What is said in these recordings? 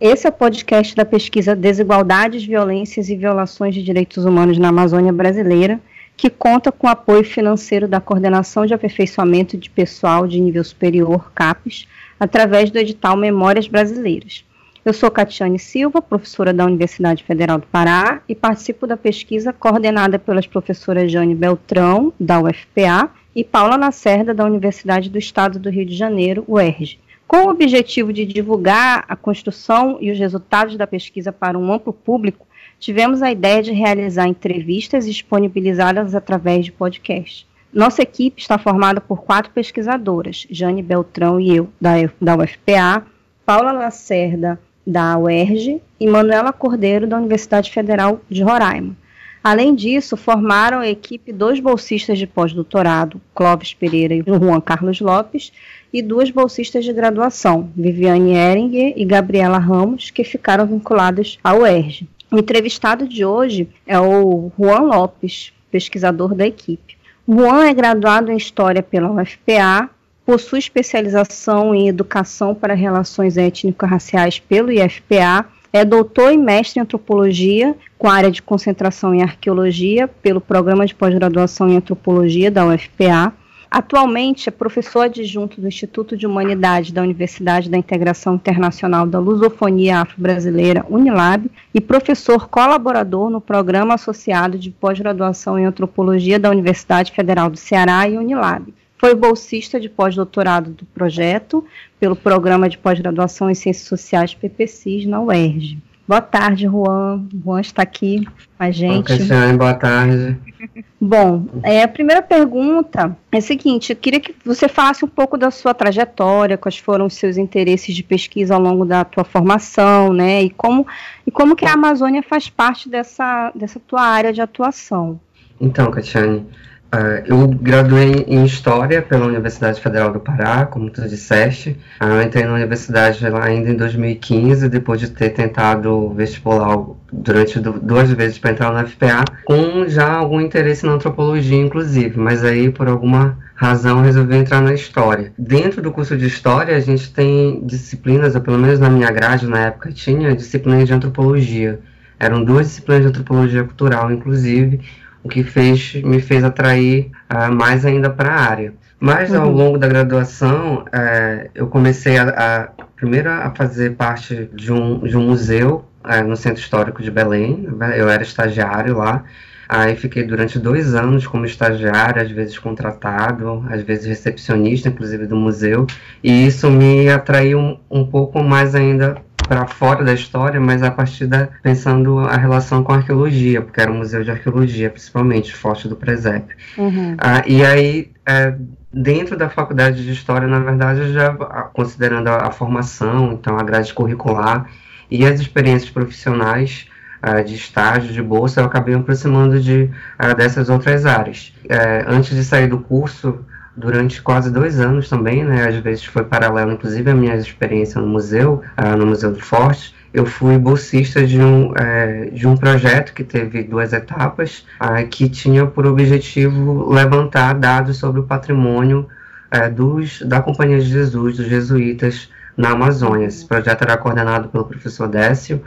Esse é o podcast da pesquisa Desigualdades, Violências e Violações de Direitos Humanos na Amazônia Brasileira, que conta com apoio financeiro da Coordenação de Aperfeiçoamento de Pessoal de Nível Superior, CAPES, através do edital Memórias Brasileiras. Eu sou Catiane Silva, professora da Universidade Federal do Pará, e participo da pesquisa coordenada pelas professoras Jane Beltrão, da UFPA, e Paula Lacerda, da Universidade do Estado do Rio de Janeiro, UERJ. Com o objetivo de divulgar a construção e os resultados da pesquisa para um amplo público, tivemos a ideia de realizar entrevistas disponibilizadas através de podcast. Nossa equipe está formada por quatro pesquisadoras, Jane Beltrão e eu, da, UFPA, Paula Lacerda, da UERJ, e Manuela Cordeiro, da Universidade Federal de Roraima. Além disso, formaram a equipe dois bolsistas de pós-doutorado, Clóvis Pereira e Juan Carlos Lopes, e duas bolsistas de graduação, Viviane Eringer e Gabriela Ramos, que ficaram vinculadas ao UERJ. O entrevistado de hoje é o Juan Lopes, pesquisador da equipe. Juan é graduado em História pela UFPA, possui especialização em Educação para Relações Étnico-Raciais pelo IFPA, é doutor e mestre em Antropologia, com área de concentração em Arqueologia, pelo Programa de Pós-Graduação em Antropologia da UFPA. Atualmente é professor adjunto do Instituto de Humanidade da Universidade da Integração Internacional da Lusofonia Afro-Brasileira, Unilab, e professor colaborador no Programa Associado de Pós-Graduação em Antropologia da Universidade Federal do Ceará e Unilab. Foi bolsista de pós-doutorado do projeto pelo Programa de Pós-Graduação em Ciências Sociais PPCIS na UERJ. Boa tarde, Juan. Juan está aqui com a gente. Cristiane, boa tarde. Bom, é, a primeira pergunta é a seguinte: eu queria que você falasse um pouco da sua trajetória, quais foram os seus interesses de pesquisa ao longo da tua formação, né? E como, e como que a Amazônia faz parte dessa, dessa tua área de atuação. Então, Catiane, Uh, eu graduei em História pela Universidade Federal do Pará, como tu disseste. Uh, eu entrei na universidade lá ainda em 2015, depois de ter tentado vestibular durante duas vezes para entrar na FPA, com já algum interesse na antropologia, inclusive, mas aí por alguma razão resolvi entrar na História. Dentro do curso de História, a gente tem disciplinas, ou pelo menos na minha grade na época tinha, disciplinas de antropologia. Eram duas disciplinas de antropologia cultural, inclusive, o que fez, me fez atrair uh, mais ainda para a área. Mas ao uhum. longo da graduação, uh, eu comecei a, a, primeiro a fazer parte de um, de um museu uh, no Centro Histórico de Belém. Eu era estagiário lá. Aí fiquei durante dois anos como estagiário, às vezes contratado, às vezes recepcionista, inclusive do museu. E isso me atraiu um, um pouco mais ainda para fora da história, mas a partir da pensando a relação com a arqueologia, porque era um museu de arqueologia, principalmente, forte do Presépio. Uhum. Ah, e aí, é, dentro da faculdade de história, na verdade, já considerando a, a formação, então a grade curricular e as experiências profissionais Uh, de estágio, de bolsa, eu acabei me aproximando de, uh, dessas outras áreas. Uh, antes de sair do curso, durante quase dois anos também, né? Às vezes foi paralelo, inclusive, a minha experiência no museu, uh, no Museu do Forte. Eu fui bolsista de um, uh, de um projeto que teve duas etapas, uh, que tinha por objetivo levantar dados sobre o patrimônio eh, dos, da Companhia de Jesus, dos jesuítas, na Amazônia. Esse projeto era coordenado pelo professor Décio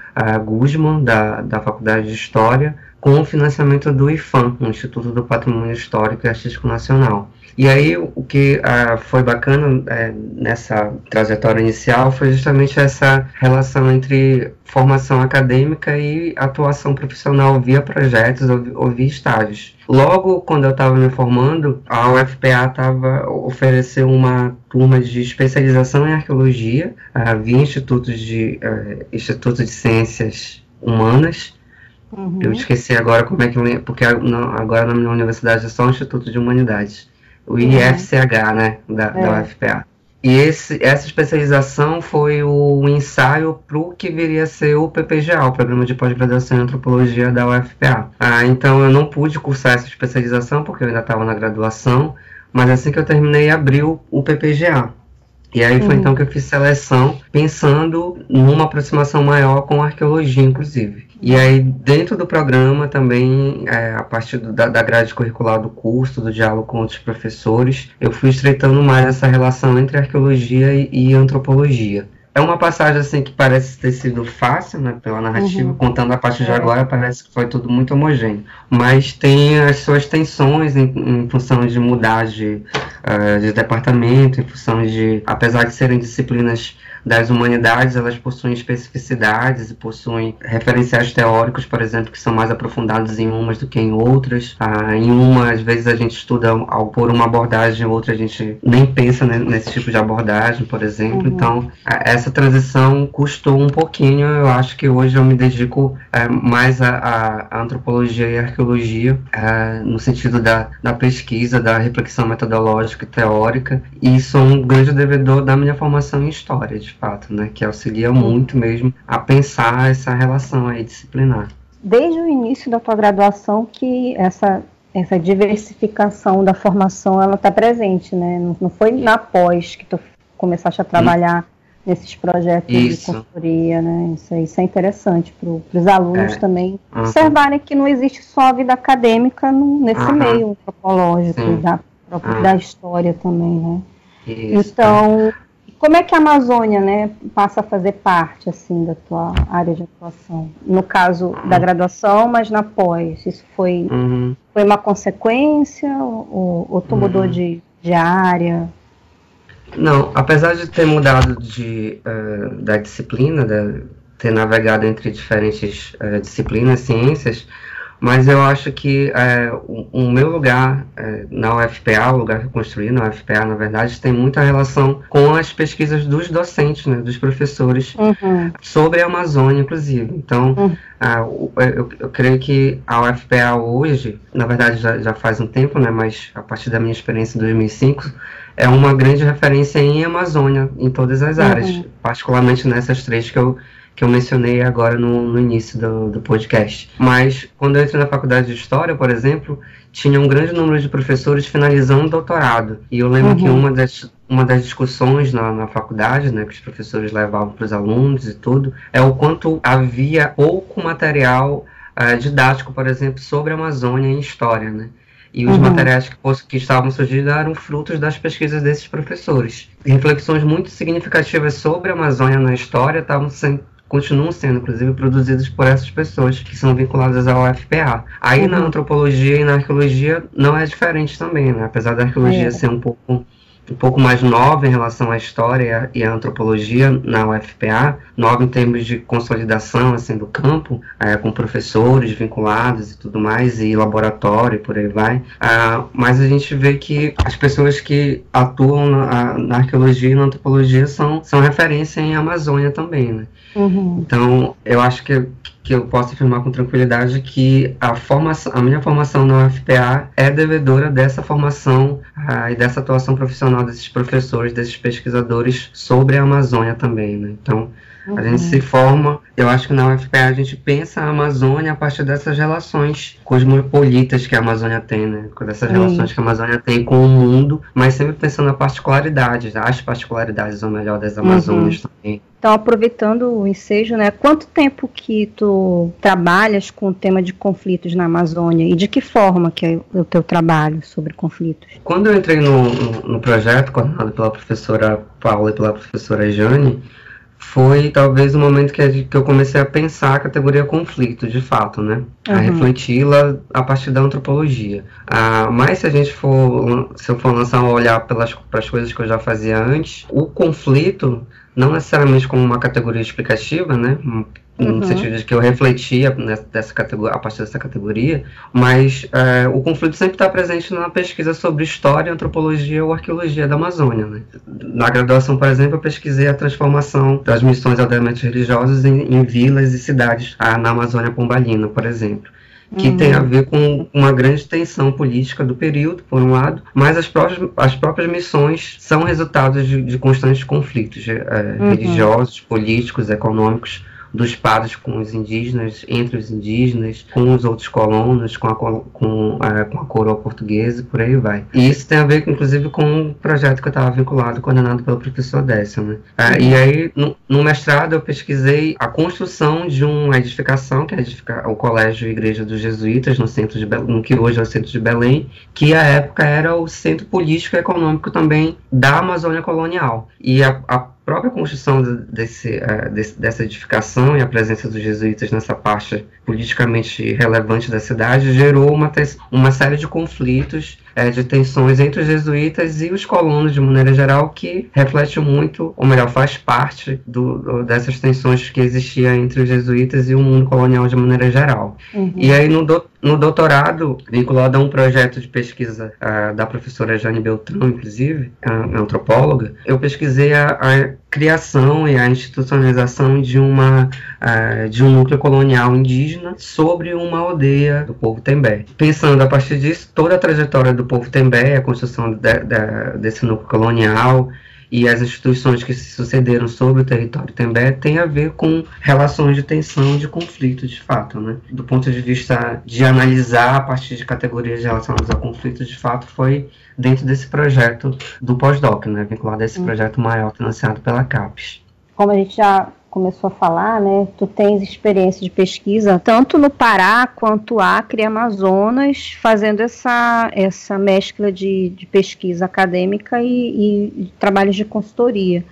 Guzman, da, da Faculdade de História, com o financiamento do IFAM, o Instituto do Patrimônio Histórico e Artístico Nacional. E aí o que ah, foi bacana é, nessa trajetória inicial foi justamente essa relação entre formação acadêmica e atuação profissional via projetos ou, ou via estágios. Logo quando eu estava me formando, a UFPA tava, ofereceu uma turma de especialização em arqueologia ah, via institutos de, uh, Instituto de Ciências Humanas Uhum. Eu esqueci agora como é que. Porque agora na minha universidade é só o Instituto de Humanidades o IFCH, né, da, é. da UFPA. E esse, essa especialização foi o ensaio para o que viria a ser o PPGA, o Programa de Pós-Graduação em Antropologia da UFPA. Ah, então eu não pude cursar essa especialização porque eu ainda estava na graduação, mas assim que eu terminei abriu o PPGA. E aí foi uhum. então que eu fiz seleção pensando numa aproximação maior com arqueologia, inclusive. E aí, dentro do programa também, é, a partir do, da, da grade curricular do curso, do diálogo com outros professores, eu fui estreitando mais essa relação entre arqueologia e, e antropologia. É uma passagem assim que parece ter sido fácil, né, pela narrativa, uhum. contando a partir de é. agora parece que foi tudo muito homogêneo, mas tem as suas tensões em, em função de mudar de, uh, de departamento, em função de, apesar de serem disciplinas das humanidades, elas possuem especificidades e possuem referenciais teóricos, por exemplo, que são mais aprofundados em umas do que em outras. Ah, em uma, às vezes, a gente estuda ao, por uma abordagem, em outra a gente nem pensa nesse tipo de abordagem, por exemplo. Uhum. Então, essa transição custou um pouquinho. Eu acho que hoje eu me dedico é, mais à, antropologia e arqueologia, é, no sentido da, da pesquisa, da reflexão metodológica e teórica, e sou um grande devedor da minha formação em história, de fato, né, que auxilia muito mesmo a pensar essa relação aí disciplinar. Desde o início da tua graduação que essa essa diversificação da formação ela está presente, né? Não, não, foi na pós que tu começaste a trabalhar hum. Nesses projetos isso. de consultoria, né? Isso, isso é interessante para os alunos é. também uhum. observarem que não existe só a vida acadêmica no, nesse uhum. meio antropológico da, uhum. da história também, né? Isso. Então, como é que a Amazônia, né, passa a fazer parte, assim, da tua área de atuação? No caso da graduação, mas na pós, isso foi, uhum. foi uma consequência ou, ou tu uhum. mudou de, de área? Não, apesar de ter mudado de, uh, da disciplina, de ter navegado entre diferentes uh, disciplinas, ciências, mas eu acho que é, o, o, meu lugar na UFPA, o lugar que eu construí na UFPA, na verdade, tem muita relação com as pesquisas dos docentes, né, dos professores, uhum. sobre a Amazônia, inclusive. Então, uhum. eu, eu, creio que a UFPA hoje, na verdade já, já faz um tempo, né, mas a partir da minha experiência em 2005, é uma grande referência em Amazônia, em todas as áreas, uhum. particularmente nessas três que eu que eu mencionei agora no, no início do, do, podcast. Mas quando eu entrei na faculdade de História, por exemplo, tinha um grande número de professores finalizando o doutorado. E eu lembro uhum. que uma das, uma das discussões na, na faculdade, né, que os professores levavam para os alunos e tudo, é o quanto havia pouco material uh, didático, por exemplo, sobre a Amazônia em História, né? E os uhum. materiais que, que, estavam surgindo eram frutos das pesquisas desses professores. reflexões muito significativas sobre a Amazônia na história estavam sendo continuam sendo, inclusive, produzidos por essas pessoas que são vinculadas ao UFPA. Aí uhum. na antropologia e na arqueologia não é diferente também, né? Apesar da arqueologia é. ser um pouco um pouco mais nova em relação à história e à antropologia na UFPA, nova em termos de consolidação assim do campo, é, com professores vinculados e tudo mais, e laboratório e por aí vai. Ah, mas a gente vê que as pessoas que atuam na, na, arqueologia e na antropologia são, são referência em Amazônia também, né? Uhum. Então, eu acho que que eu posso afirmar com tranquilidade que a, formação, a minha formação na UFPA é devedora dessa formação ah, e dessa atuação profissional desses professores, desses pesquisadores sobre a Amazônia também. Né? Então, uhum. a gente se forma, eu acho que na UFPA a gente pensa a Amazônia a partir dessas relações cosmopolitas que a Amazônia tem, né? dessas uhum. relações que a Amazônia tem com o mundo, mas sempre pensando na particularidades, as particularidades, ou melhor, das Amazônias uhum. também. Então, aproveitando o ensejo, né, quanto tempo que tu trabalhas com o tema de conflitos na Amazônia e de que forma que é o teu trabalho sobre conflitos? Quando eu entrei no, no, no projeto, coordenado pela professora Paula e pela professora Jane, foi talvez o momento que, que eu comecei a pensar a categoria conflito, de fato, né? Uhum. A refleti-la a partir da antropologia. Ah, mas se a gente for, se eu for lançar um olhar pelas, pelas coisas que eu já fazia antes, o conflito não necessariamente como uma categoria explicativa, né? No uhum. sentido de que eu refletia nessa categoria, a partir dessa categoria, mas é, o conflito sempre está presente na pesquisa sobre história, antropologia ou arqueologia da Amazônia. Né? Na graduação, por exemplo, eu pesquisei a transformação das missões aldeamentos religiosos em, em vilas e cidades ah, na Amazônia Pombalina, por exemplo que uhum. tem a ver com uma grande tensão política do período, por um lado, mas as próprias, as próprias missões são resultados de, de constantes conflitos é, uhum. religiosos, políticos, econômicos, dos padres com os indígenas, entre os indígenas, com os outros colonos, com a, com, a, com a coroa portuguesa e por aí vai. E isso tem a ver, inclusive, com um projeto que eu estava vinculado, coordenado pelo professor Décio. Né? Ah, e aí, no, no, mestrado, eu pesquisei a construção de uma edificação, que é o Colégio Igreja dos Jesuítas, no centro de Belém, no que hoje é o centro de Belém, que à época era o centro político e econômico também da Amazônia colonial. E a, a própria construção desse, uh, desse, dessa edificação e a presença dos jesuítas nessa parte politicamente relevante da cidade gerou uma, uma série de conflitos é, de tensões entre os jesuítas e os colonos, de maneira geral, que reflete muito, ou melhor, faz parte do, do, dessas tensões que existiam entre os jesuítas e o mundo colonial de maneira geral. Uhum. E aí, no, do, no doutorado, vinculado a um projeto de pesquisa uh, da professora Jane Beltrão, inclusive, uh, antropóloga, eu pesquisei a, a, criação e a institucionalização de, uma, uh, de um núcleo colonial indígena sobre uma aldeia do povo Tembé. Pensando a partir disso, toda a trajetória do povo Tembé, a construção de, de, desse núcleo colonial, e as instituições que se sucederam sobre o território Tembé tem a ver com relações de tensão, de conflito, de fato, né? Do ponto de vista de analisar a partir de categorias relacionadas a conflito, de fato, foi dentro desse projeto do pós-doc, né? Vinculado a esse projeto maior financiado pela CAPES. Como a gente já começou a falar, né? Tu tens experiência de pesquisa tanto no Pará quanto Acre e Amazonas, fazendo essa, essa mescla de, de pesquisa acadêmica e, e trabalhos de consultoria.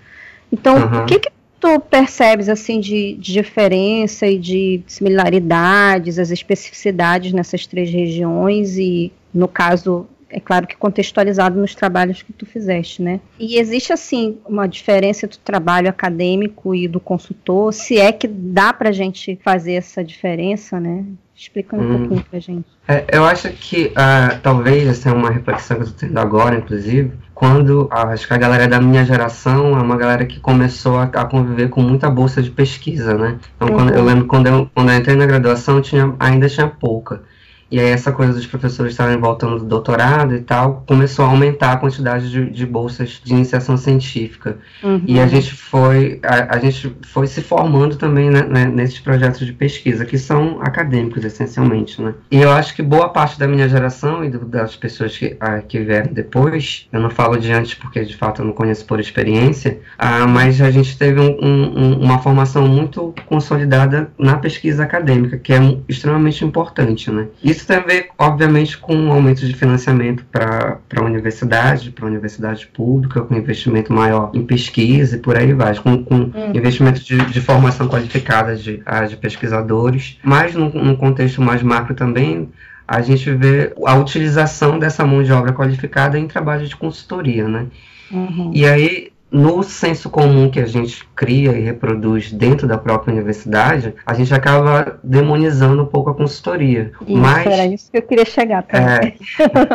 Então, uhum. o que, que tu percebes assim de, de, diferença e de similaridades, as especificidades nessas três regiões e, no caso, é claro que contextualizado nos trabalhos que tu fizeste, né? E existe assim uma diferença do trabalho acadêmico e do consultor, se é que dá para a gente fazer essa diferença, né? Explica um hum. pouquinho para gente. É, eu acho que uh, talvez essa é uma reflexão que eu estou tendo agora, inclusive, quando uh, acho que a galera da minha geração é uma galera que começou a, a conviver com muita bolsa de pesquisa, né? Então, uhum. quando, eu lembro quando eu, quando eu entrei na graduação, tinha, ainda tinha pouca. E aí essa coisa dos professores estarem voltando do doutorado e tal, começou a aumentar a quantidade de, de bolsas de iniciação científica. Uhum. E a gente foi a, a, gente foi se formando também né, né, nesses projetos de pesquisa, que são acadêmicos, essencialmente. Né? E eu acho que boa parte da minha geração e do, das pessoas que, a, que vieram depois, eu não falo de antes porque de fato eu não conheço por experiência, a, mas a gente teve um, um, uma formação muito consolidada na pesquisa acadêmica, que é extremamente importante. Né? Isso isso tem a ver, obviamente, com um aumento de financiamento para a universidade, para a universidade pública, com investimento maior em pesquisa e por aí vai, com, com uhum. investimento de, de, formação qualificada de, de pesquisadores, mas num, num contexto mais macro também, a gente vê a utilização dessa mão de obra qualificada em trabalho de consultoria, né? Uhum. E aí no senso comum que a gente cria e reproduz dentro da própria universidade, a gente acaba demonizando um pouco a consultoria. Isso, Mas, era isso que eu queria chegar também.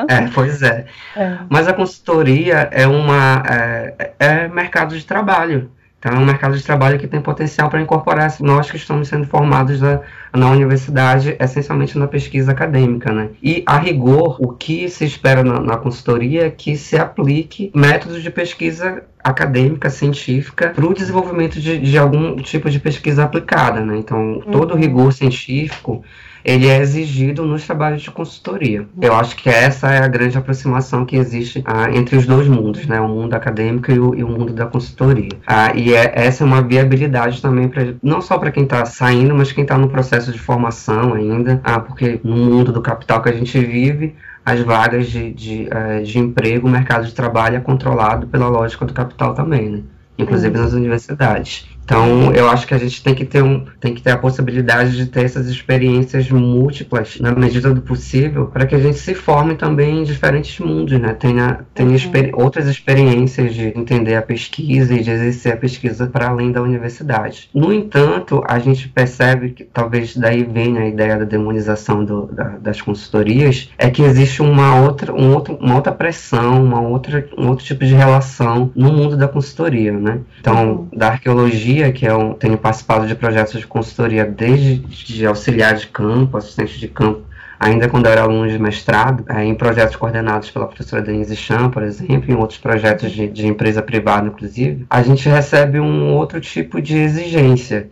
É, é pois é. é. Mas a consultoria é, uma, é, é mercado de trabalho. Então, é um mercado de trabalho que tem potencial para incorporar nós que estamos sendo formados na, na universidade, essencialmente na pesquisa acadêmica. Né? E, a rigor, o que se espera na, na consultoria é que se aplique métodos de pesquisa acadêmica, científica, para o desenvolvimento de, de, algum tipo de pesquisa aplicada. Né? Então, todo o uhum. rigor científico ele é exigido nos trabalhos de consultoria. Eu acho que essa é a grande aproximação que existe ah, entre os dois mundos, né? o mundo acadêmico e o, e o mundo da consultoria. Ah, e é, essa é uma viabilidade também, pra, não só para quem está saindo, mas quem está no processo de formação ainda, ah, porque no mundo do capital que a gente vive, as vagas de, de, uh, de emprego, o mercado de trabalho é controlado pela lógica do capital também, né? inclusive uhum. nas universidades. Então, eu acho que a gente tem que ter um, tem que ter a possibilidade de ter essas experiências múltiplas na medida do possível, para que a gente se forme também em diferentes mundos, né? Tenha, tenha uhum. outras experiências de entender a pesquisa e de exercer a pesquisa para além da universidade. No entanto, a gente percebe que talvez daí venha a ideia da demonização do, da, das consultorias, é que existe uma outra, um outro, uma outra pressão, uma outra, um outro tipo de relação no mundo da consultoria, né? Então, uhum. da arqueologia que é um, tenho participado de projetos de consultoria desde de auxiliar de campo, assistente de campo, ainda quando eu era aluno de mestrado, é, em projetos coordenados pela professora Denise Chan, por exemplo, em outros projetos de, de empresa privada, inclusive, a gente recebe um outro tipo de exigência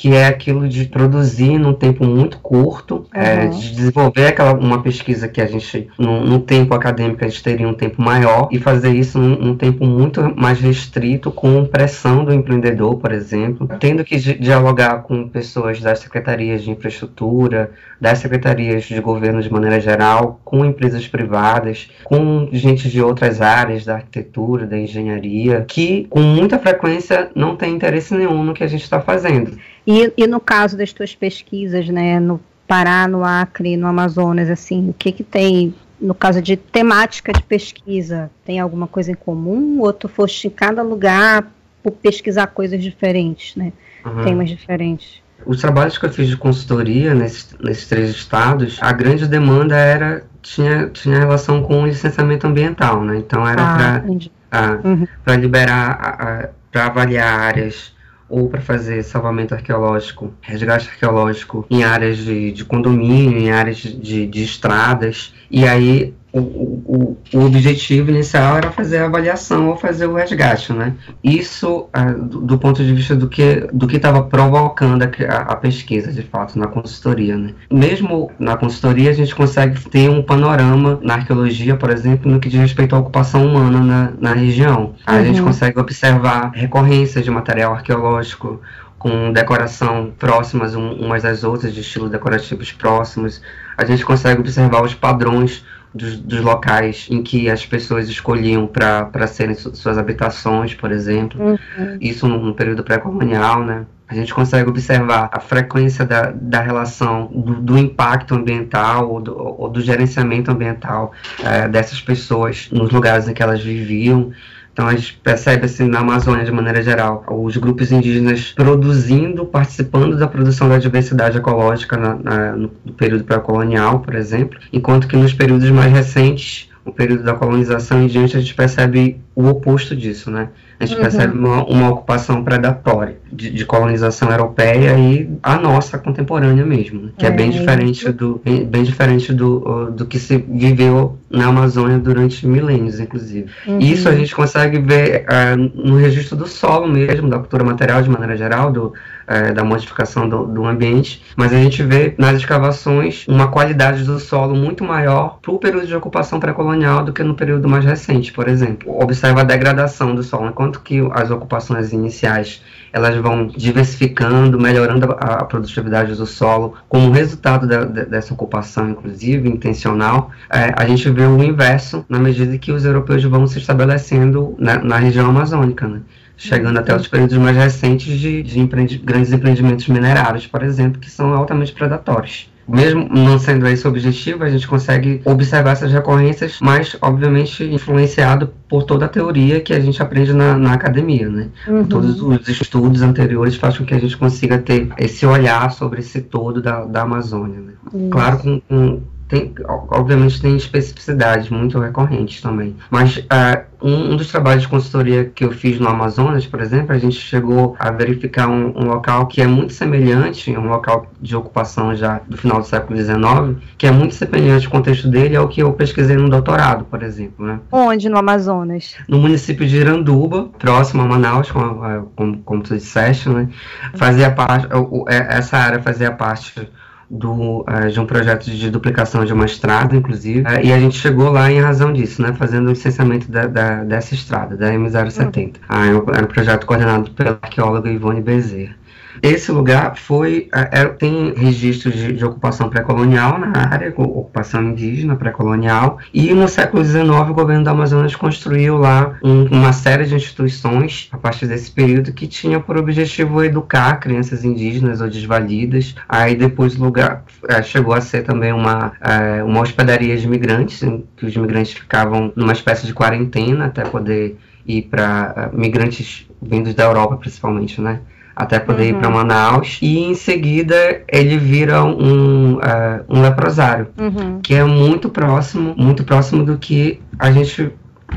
que é aquilo de produzir num tempo muito curto, uhum. é, de desenvolver aquela, uma pesquisa que a gente, num, tempo acadêmico, a gente teria um tempo maior, e fazer isso num, num, tempo muito mais restrito, com pressão do empreendedor, por exemplo, tendo que dialogar com pessoas das secretarias de infraestrutura, das secretarias de governo de maneira geral, com empresas privadas, com gente de outras áreas da arquitetura, da engenharia, que com muita frequência não tem interesse nenhum no que a gente está fazendo. E, e no caso das tuas pesquisas, né, no Pará, no Acre, no Amazonas, assim, o que que tem no caso de temática de pesquisa, tem alguma coisa em comum ou tu foste em cada lugar por pesquisar coisas diferentes, né? Uhum. Temas diferentes. Os trabalhos que eu fiz de consultoria nesses, nesses três estados, a grande demanda era tinha, tinha relação com o licenciamento ambiental, né? Então era ah, para uhum. liberar, para avaliar áreas ou para fazer salvamento arqueológico, resgate arqueológico em áreas de, de condomínio, em áreas de, de estradas. E aí o, o, o, objetivo inicial era fazer a avaliação ou fazer o resgate, né? Isso ah, do, do, ponto de vista do que do que estava provocando a, a, pesquisa, de fato, na consultoria, né? Mesmo na consultoria a gente consegue ter um panorama na arqueologia, por exemplo, no que diz respeito à ocupação humana na, na região. A uhum. gente consegue observar recorrências de material arqueológico, com decoração próximas umas das outras, de estilos decorativos próximos. A gente consegue observar os padrões dos, dos, locais em que as pessoas escolhiam para serem su, suas habitações, por exemplo. Uhum. Isso no, no período pré-colonial, né? A gente consegue observar a frequência da, da relação do, do impacto ambiental ou do, ou do gerenciamento ambiental é, dessas pessoas nos lugares em que elas viviam. Então a gente percebe assim na Amazônia de maneira geral os grupos indígenas produzindo, participando da produção da diversidade ecológica na, na, no período pré-colonial, por exemplo, enquanto que nos períodos mais recentes o período da colonização em diante, a gente percebe o oposto disso, né? A gente uhum. percebe uma, uma, ocupação predatória de, de, colonização europeia e a nossa contemporânea mesmo, né? que é, é, bem diferente do bem, bem, diferente do, do que se viveu na Amazônia durante milênios, inclusive. Uhum. Isso a gente consegue ver uh, no registro do solo mesmo, da cultura material de maneira geral, do é, da modificação do, do, ambiente, mas a gente vê nas escavações uma qualidade do solo muito maior para o período de ocupação pré-colonial do que no período mais recente, por exemplo. Observa a degradação do solo, enquanto que as ocupações iniciais elas vão diversificando, melhorando a, produtividade do solo, como resultado de, dessa ocupação, inclusive intencional, é, a gente vê o inverso na medida que os europeus vão se estabelecendo na, na região amazônica, né? Chegando até os períodos mais recentes de, de empreendi grandes empreendimentos minerários, por exemplo, que são altamente predatórios. Mesmo não sendo esse o objetivo, a gente consegue observar essas recorrências, mas obviamente influenciado por toda a teoria que a gente aprende na, na academia, né? Uhum. Todos os estudos anteriores fazem com que a gente consiga ter esse olhar sobre esse todo da, da Amazônia. Né? Claro, com, com tem, obviamente tem especificidades muito recorrentes também. Mas uh, um, um, dos trabalhos de consultoria que eu fiz no Amazonas, por exemplo, a gente chegou a verificar um, um, local que é muito semelhante, um local de ocupação já do final do século XIX, que é muito semelhante o contexto dele ao que eu pesquisei no doutorado, por exemplo. Né? Onde no Amazonas? No município de Iranduba, próximo a Manaus, como, como, como tu disseste, né? Fazia parte, é, essa área fazia parte do, uh, de um projeto de duplicação de uma estrada, inclusive, uh, e a gente chegou lá em razão disso, né, fazendo o licenciamento da, da dessa estrada, da M070. Uhum. Uh, era um projeto coordenado pela arqueóloga Ivone Bezerra. Esse lugar foi é, é, tem registros de, de ocupação pré-colonial na área, ocupação indígena pré-colonial, e no século XIX o governo do Amazonas construiu lá um, uma série de instituições a partir desse período que tinha por objetivo educar crianças indígenas ou desvalidas. Aí depois o lugar é, chegou a ser também uma, é, uma hospedaria de imigrantes, em que os imigrantes ficavam numa espécie de quarentena até poder ir para é, migrantes vindos da Europa principalmente, né? Até poder uhum. ir para Manaus. E em seguida ele vira um, uh, um leprosário, uhum. que é muito próximo, muito próximo do que a gente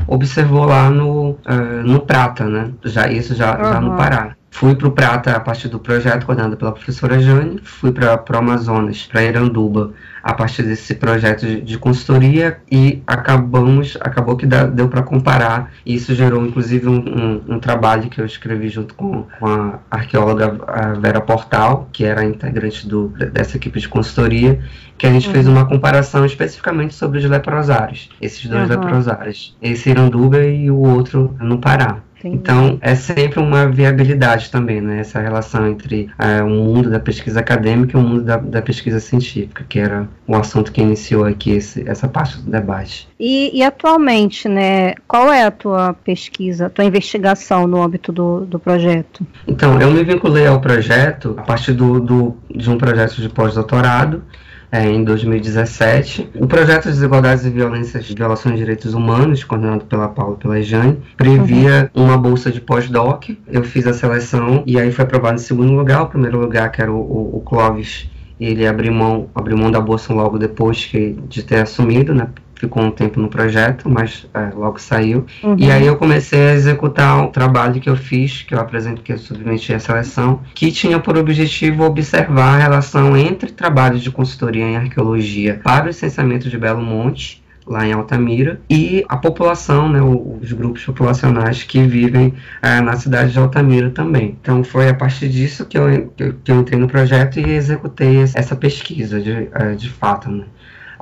observou lá no, uh, no Prata, né? Já, isso já, uhum. já no Pará. Fui para o Prata a partir do projeto coordenado pela professora Jane, fui para o Amazonas, para Iranduba, a partir desse projeto de, de consultoria e acabamos, acabou que dá, deu para comparar. E isso gerou, inclusive, um, um, um, trabalho que eu escrevi junto com, com a arqueóloga a Vera Portal, que era integrante do, dessa equipe de consultoria, que a gente uhum. fez uma comparação especificamente sobre os leprosários, esses dois uhum. leprosários, esse Iranduba e o outro no Pará. Entendi. Então, é sempre uma viabilidade também, né? Essa relação entre é, o mundo da pesquisa acadêmica e o mundo da, da, pesquisa científica, que era o assunto que iniciou aqui esse, essa parte do debate. E, e, atualmente, né, qual é a tua pesquisa, a tua investigação no âmbito do, do projeto? Então, eu me vinculei ao projeto a partir do, do de um projeto de pós-doutorado é, em 2017. O projeto Desigualdades e Violências, Violações de Direitos Humanos, coordenado pela Paula e pela Jane, previa uhum. uma bolsa de pós-doc. Eu fiz a seleção e aí foi aprovado em segundo lugar. O primeiro lugar, que era o, o, o Clóvis, ele abriu mão, abriu mão da bolsa logo depois que, de ter assumido, né, ficou um tempo no projeto, mas é, logo saiu. Uhum. E aí eu comecei a executar o trabalho que eu fiz, que eu apresento, que eu submeti à seleção, que tinha por objetivo observar a relação entre trabalhos de consultoria em arqueologia para o licenciamento de Belo Monte lá em Altamira, e a população, né, os grupos populacionais que vivem é, na cidade de Altamira também. Então foi a partir disso que eu, que eu entrei no projeto e executei essa pesquisa de, é, de fato. Né.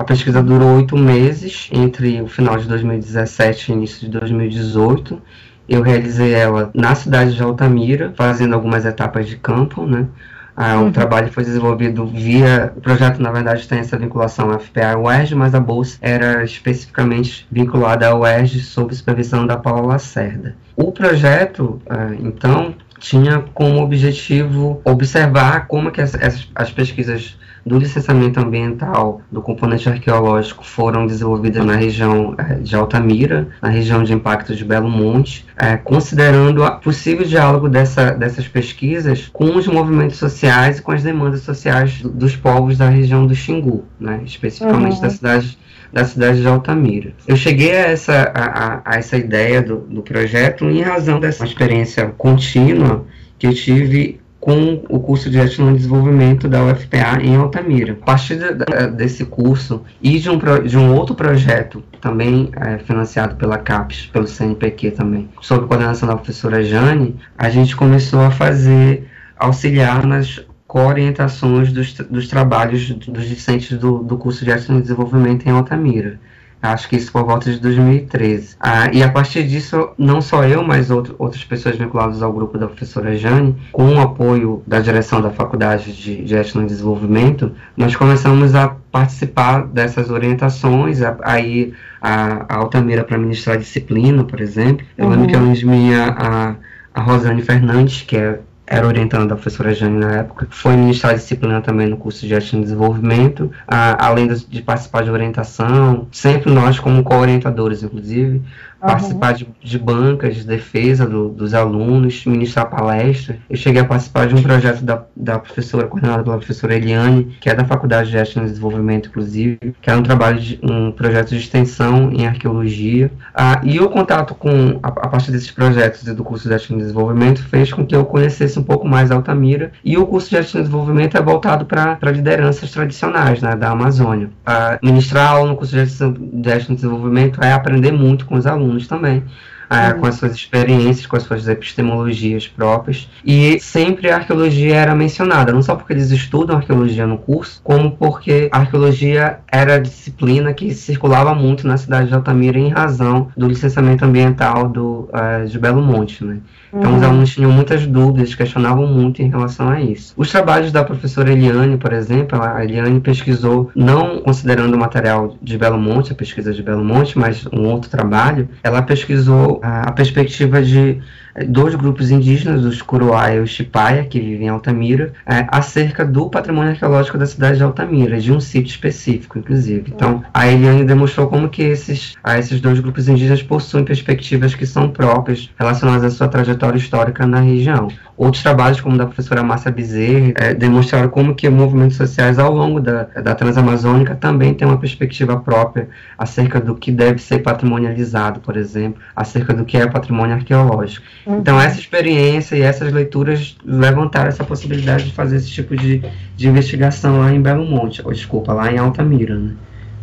A pesquisa durou oito meses, entre o final de 2017 e início de 2018. Eu realizei ela na cidade de Altamira, fazendo algumas etapas de campo, né? Ah, uhum. O trabalho foi desenvolvido via. O projeto, na verdade, tem essa vinculação FPA UERJ, mas a bolsa era especificamente vinculada à UERJ sob supervisão da Paula Lacerda. O projeto, ah, então, tinha como objetivo observar como que as, as, as pesquisas do licenciamento ambiental do componente arqueológico foram desenvolvidas na região é, de Altamira, na região de impacto de Belo Monte, é, considerando o possível diálogo dessa, dessas pesquisas com os movimentos sociais e com as demandas sociais dos povos da região do Xingu, né, especificamente uhum. da cidade da cidade de Altamira. Eu cheguei a essa, a, a essa ideia do, do projeto em razão dessa experiência contínua que eu tive com o curso de Gestão e Desenvolvimento da UFPA em Altamira. A partir de, desse curso e de um, de um outro projeto, também é, financiado pela CAPES, pelo CNPq também, sob coordenação da professora Jane, a gente começou a fazer, auxiliar nas orientações dos, dos trabalhos dos discentes do, do curso de Gestão e Desenvolvimento em Altamira. Acho que isso por volta de 2013. Ah, e a partir disso, não só eu, mas outro, outras pessoas vinculadas ao grupo da professora Jane, com o apoio da direção da Faculdade de Gestão e Desenvolvimento, nós começamos a participar dessas orientações, aí a, a Altamira para ministrar disciplina, por exemplo. Eu uhum. lembro que eu minha a, a Rosane Fernandes, que é era orientando da professora Jane na época, foi ministrar disciplina também no curso de gestão de desenvolvimento, a, além de, de, participar de orientação, sempre nós como co-orientadores, inclusive, participar de, de, bancas de defesa do, dos alunos, ministrar palestras. Eu cheguei a participar de um projeto da, da professora, coordenado pela professora Eliane, que é da Faculdade de Gestão e Desenvolvimento, inclusive, que era um trabalho de um projeto de extensão em arqueologia. Ah, e o contato com, a, a desses projetos do curso de Gestão e Desenvolvimento fez com que eu conhecesse um pouco mais Altamira. E o curso de Gestão e Desenvolvimento é voltado para lideranças tradicionais né, da Amazônia. Ah, ministrar aula no curso de Gestão e Desenvolvimento é aprender muito com os alunos alunos também. É, com as suas experiências, com as suas epistemologias próprias. E sempre a arqueologia era mencionada, não só porque eles estudam arqueologia no curso, como porque a arqueologia era a disciplina que circulava muito na cidade de Altamira em razão do licenciamento ambiental do, uh, de Belo Monte. Né? Então, os alunos tinham muitas dúvidas, questionavam muito em relação a isso. Os trabalhos da professora Eliane, por exemplo, a Eliane pesquisou, não considerando o material de Belo Monte, a pesquisa de Belo Monte, mas um outro trabalho, ela pesquisou a, a perspectiva de dois grupos indígenas, os Curuá e os Chipaia, que vivem em Altamira, é, acerca do patrimônio arqueológico da cidade de Altamira, de um sítio específico, inclusive. Então, a Eliane demonstrou como que esses, esses dois grupos indígenas possuem perspectivas que são próprias relacionadas à sua trajetória histórica na região. Outros trabalhos, como da professora Márcia Bezerra, é, demonstraram como que movimentos sociais ao longo da, da Transamazônica também têm uma perspectiva própria acerca do que deve ser patrimonializado, por exemplo, acerca do que é patrimônio arqueológico. Então, essa experiência e essas leituras levantaram essa possibilidade de fazer esse tipo de, de investigação lá em Belo Monte, ou desculpa, lá em Altamira, né?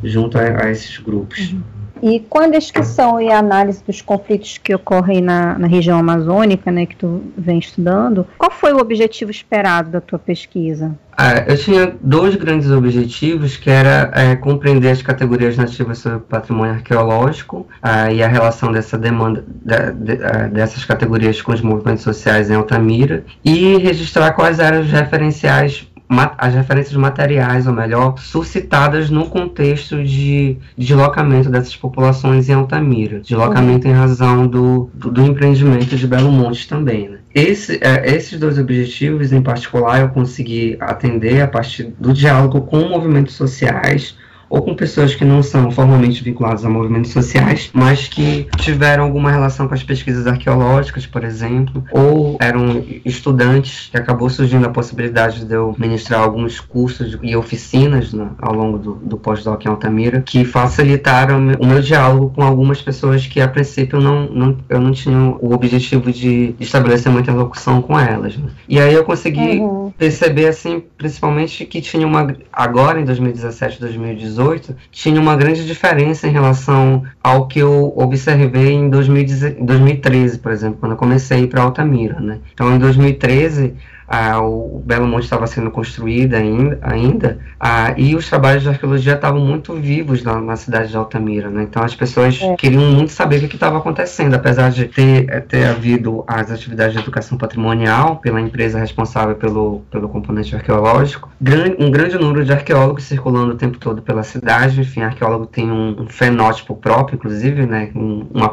junto a, a esses grupos. Uhum. E com a descrição e a análise dos conflitos que ocorrem na, na, região amazônica, né, que tu vem estudando, qual foi o objetivo esperado da tua pesquisa? Ah, eu tinha dois grandes objetivos, que era é, compreender as categorias nativas sobre patrimônio arqueológico ah, e a relação dessa demanda de, ah, dessas categorias com os movimentos sociais em Altamira e registrar quais os referenciais as referências materiais, ou melhor, suscitadas no contexto de deslocamento dessas populações em Altamira, deslocamento uhum. em razão do, do, do, empreendimento de Belo Monte também. Né? Esse, é, esses dois objetivos, em particular, eu consegui atender a partir do diálogo com movimentos sociais, ou com pessoas que não são formalmente vinculadas a movimentos sociais, mas que tiveram alguma relação com as pesquisas arqueológicas, por exemplo, ou eram estudantes que acabou surgindo a possibilidade de eu ministrar alguns cursos e oficinas né, ao longo do, do pós-doc em Altamira, que facilitaram o meu diálogo com algumas pessoas que a princípio não, não, eu não tinha o objetivo de estabelecer muita interlocução com elas. Né. E aí eu consegui uhum. perceber, assim, principalmente que tinha uma, agora em 2017, 2018, 2018 tinha uma grande diferença em relação ao que eu observei em 2013, por exemplo, quando eu comecei para Altamira. Né? Então, em 2013, ah, o Belo Monte estava sendo construído ainda, ainda ah, e os trabalhos de arqueologia estavam muito vivos na, na cidade de Altamira, né? Então as pessoas é. queriam muito saber o que estava acontecendo, apesar de ter, eh, ter havido as atividades de educação patrimonial pela empresa responsável pelo, pelo componente arqueológico, um grande número de arqueólogos circulando o tempo todo pela cidade, enfim, arqueólogo tem um, um fenótipo próprio, inclusive, né? Um, uma,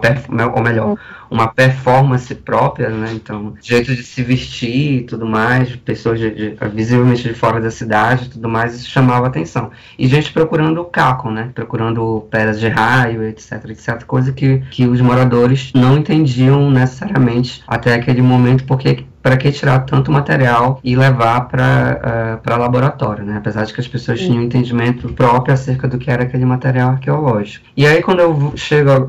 ou melhor, uma performance própria, né? Então, jeito de se vestir e tudo mais, pessoas de, de, visivelmente de fora da cidade e tudo mais, isso chamava atenção. E gente procurando o caco, né? Procurando pedras de raio, etc, etc, coisa que, que os moradores não entendiam necessariamente até aquele momento, porque para que tirar tanto material e levar para uh, laboratório, né? Apesar de que as pessoas Sim. tinham um entendimento próprio acerca do que era aquele material arqueológico. E aí, quando eu chego uh,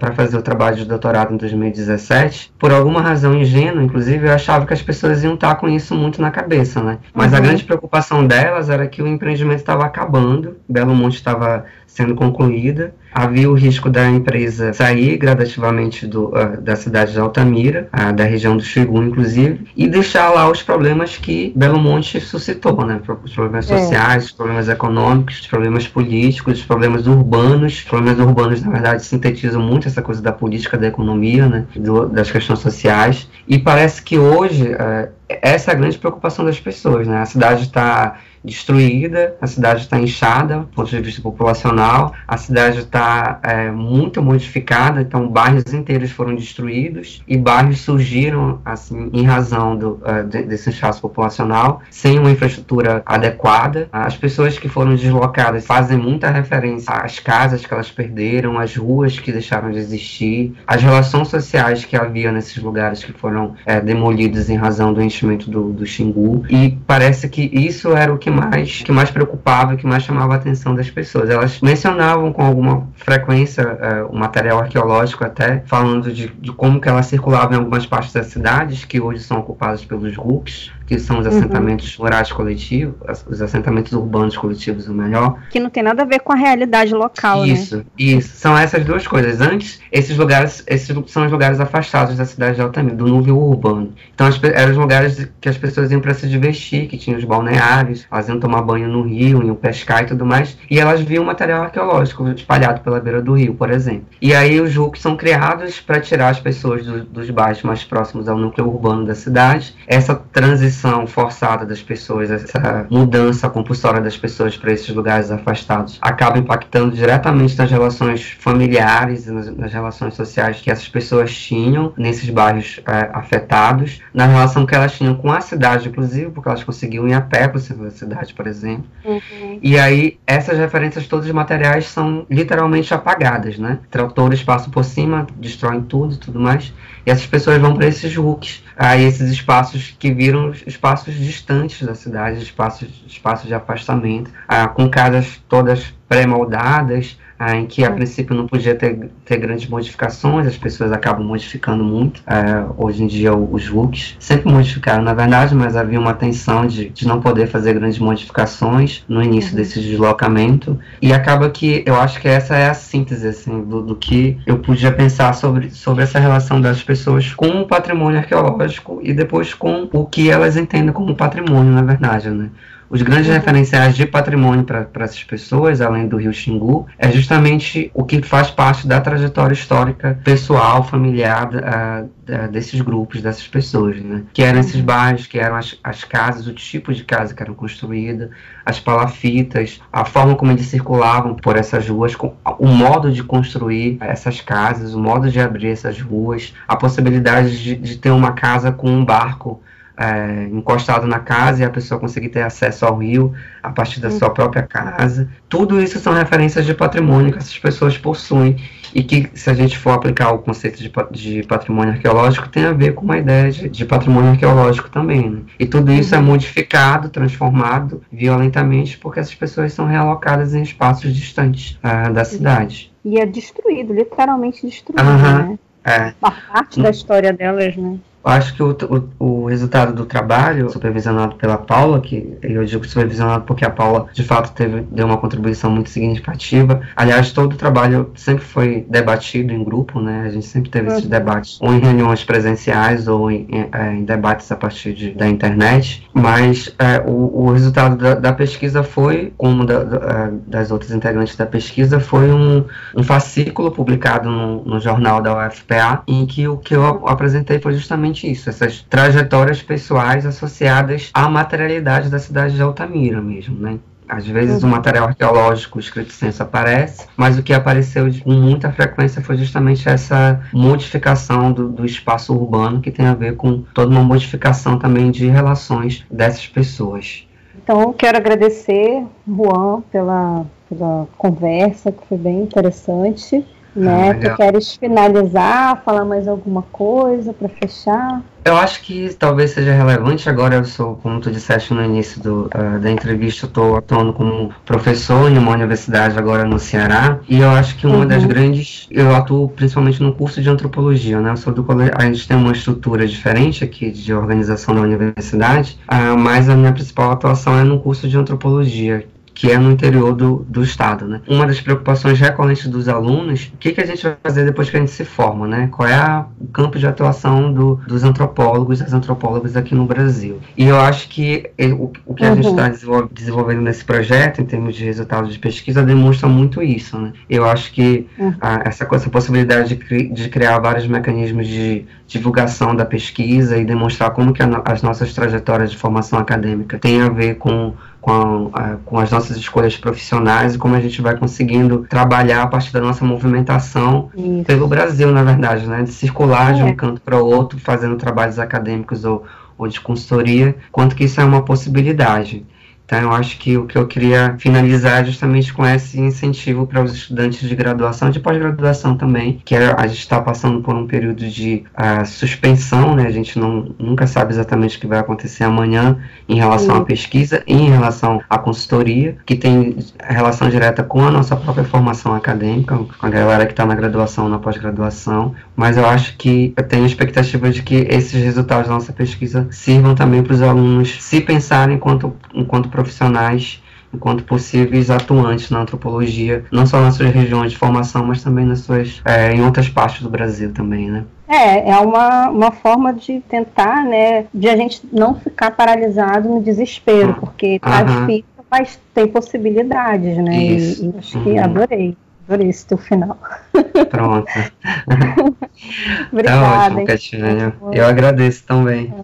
para fazer o trabalho de doutorado em 2017, por alguma razão ingênua, inclusive, eu achava que as pessoas iam estar com isso muito na cabeça, né? Mas uhum. a grande preocupação delas era que o empreendimento estava acabando, Belo Monte estava sendo concluída. Havia o risco da empresa sair gradativamente do, uh, da cidade de Altamira, uh, da região do Xingu, inclusive, e deixar lá os problemas que Belo Monte suscitou, né? Os problemas é. sociais, os problemas econômicos, os problemas políticos, os problemas urbanos. Os problemas urbanos, na verdade, sintetizam muito essa coisa da política, da economia, né? Do, das questões sociais. E parece que hoje uh, essa é a grande preocupação das pessoas, né? A cidade está destruída, a cidade está inchada, do ponto de vista populacional, a cidade está é, muito modificada, então bairros inteiros foram destruídos e bairros surgiram assim em razão do, uh, de, desse inchaço populacional, sem uma infraestrutura adequada. As pessoas que foram deslocadas fazem muita referência às casas que elas perderam, às ruas que deixaram de existir, às relações sociais que havia nesses lugares que foram é, demolidos em razão do enchimento do, do Xingu, e parece que isso era o que mais, que mais preocupava, que mais chamava a atenção das pessoas. Elas mencionavam com alguma frequência uh, o material arqueológico até, falando de, de, como que ela circulava em algumas partes das cidades, que hoje são ocupadas pelos RUCs, que são os uhum. assentamentos uhum. rurais coletivos, os assentamentos urbanos coletivos, o melhor. Que não tem nada a ver com a realidade local, isso, né? Isso, São essas duas coisas. Antes, esses lugares, esses são os lugares afastados da cidade de Altamira, do núcleo urbano. Então, as, eram os lugares que as pessoas iam para se divertir, que tinham os balneários, elas iam tomar banho no rio, iam pescar e tudo mais, e elas viam material arqueológico espalhado pela beira do rio, por exemplo. E aí os RUCs são criados para tirar as pessoas do, dos bairros mais próximos ao núcleo urbano da cidade. Essa transição transição forçada das pessoas, essa mudança compulsória das pessoas para esses lugares afastados, acaba impactando diretamente nas relações familiares e nas, nas relações sociais que essas pessoas tinham nesses bairros é, afetados, na relação que elas tinham com a cidade, inclusive, porque elas conseguiam ir a pé para a cidade, por exemplo. Uhum. E aí, essas referências todas materiais são literalmente apagadas, né? Tratores passam por cima, destroem tudo e tudo mais, e essas pessoas vão para esses RUCs, aí esses espaços que viram espaços distantes da cidade, espaços, espaços de afastamento, ah, com casas todas pré-moldadas, ah, em que a princípio não podia ter, ter grandes modificações, as pessoas acabam modificando muito. Ah, hoje em dia os looks sempre modificaram, na verdade, mas havia uma tensão de, de não poder fazer grandes modificações no início uhum. desse deslocamento. E acaba que eu acho que essa é a síntese assim, do, do que eu podia pensar sobre, sobre essa relação das pessoas com o patrimônio arqueológico e depois com o que elas entendem como patrimônio, na verdade, né? Os grandes uhum. referenciais de patrimônio para essas pessoas, além do rio Xingu, é justamente o que faz parte da trajetória histórica pessoal, familiar uh, desses grupos, dessas pessoas, né? Que eram esses uhum. bairros, que eram as, as casas, o tipo de casa que eram construídas, as palafitas, a forma como eles circulavam por essas ruas, o modo de construir essas casas, o modo de abrir essas ruas, a possibilidade de, de ter uma casa com um barco é, encostado na casa e a pessoa conseguir ter acesso ao rio a partir da sua própria casa. Tudo isso são referências de patrimônio que essas pessoas possuem e que, se a gente for aplicar o conceito de, de patrimônio arqueológico, tem a ver com uma ideia de, de patrimônio arqueológico também. Né? E tudo isso é uhum. modificado, transformado violentamente porque essas pessoas são realocadas em espaços distantes uh, da cidade. E é destruído, literalmente destruído, uhum. né? É. Uma parte da história delas, né? Acho que o, o, o, resultado do trabalho, supervisionado pela Paula, que eu digo supervisionado porque a Paula de fato teve, deu uma contribuição muito significativa. Aliás, todo o trabalho sempre foi debatido em grupo, né? A gente sempre teve uhum. esses debates, ou em reuniões presenciais, ou em, em, é, em debates a partir de, da internet. Mas é, o, o, resultado da, da, pesquisa foi, como da, da, é, das outras integrantes da pesquisa, foi um, um fascículo publicado no, no jornal da UFPA, em que o que eu apresentei foi justamente justamente isso, essas trajetórias pessoais associadas à materialidade da cidade de Altamira mesmo, né? Às vezes uhum. o material arqueológico, escrito senso aparece, mas o que apareceu com muita frequência foi justamente essa modificação do, do, espaço urbano, que tem a ver com toda uma modificação também de relações dessas pessoas. Então, quero agradecer, Juan, pela, pela conversa, que foi bem interessante. Né? Ah, tu queres finalizar, falar mais alguma coisa para fechar? Eu acho que talvez seja relevante. Agora eu sou, como tu disseste no início do, uh, da entrevista, eu estou atuando como professor em uma universidade agora no Ceará. E eu acho que uma uhum. das grandes. Eu atuo principalmente no curso de antropologia, né? Eu sou do colégio. A gente tem uma estrutura diferente aqui de organização da universidade, uh, mas a minha principal atuação é no curso de antropologia, que é no interior do, do estado, né? Uma das preocupações recorrentes dos alunos, o que, que a gente vai fazer depois que a gente se forma, né? Qual é a, o campo de atuação do, dos antropólogos e das antropólogas aqui no Brasil? E eu acho que o, o que a gente está uhum. desenvolvendo nesse projeto, em termos de resultados de pesquisa, demonstra muito isso, né? Eu acho que uhum. a, essa, essa possibilidade de, de criar vários mecanismos de divulgação da pesquisa e demonstrar como que a, as nossas trajetórias de formação acadêmica têm a ver com com, a, com as nossas escolhas profissionais e como a gente vai conseguindo trabalhar a partir da nossa movimentação Isso. pelo Brasil, na verdade, né? De circular é. de um é. canto para o outro, fazendo trabalhos acadêmicos ou, ou de consultoria, quanto que isso é uma possibilidade. Então, eu acho que o que eu queria finalizar é justamente com esse incentivo para os estudantes de graduação e de pós-graduação também, que é, a gente está passando por um período de uh, suspensão, né? A gente não, nunca sabe exatamente o que vai acontecer amanhã em relação à pesquisa e em relação à consultoria, que tem relação direta com a nossa própria formação acadêmica, com a galera que está na graduação, na pós-graduação. Mas eu acho que eu tenho expectativa de que esses resultados da nossa pesquisa sirvam também para os alunos se pensarem enquanto, enquanto profissionais enquanto possíveis atuantes na antropologia, não só nas suas regiões de formação, mas também nas suas, é, em outras partes do Brasil também, né? É, é uma, uma forma de tentar, né, de a gente não ficar paralisado no desespero, ah, porque tá difícil, mas tem possibilidades, né? Isso. E, e acho que uhum. adorei. Adorei esse teu final. Pronto. Obrigada. Tá ótimo, Catinha. Eu agradeço também.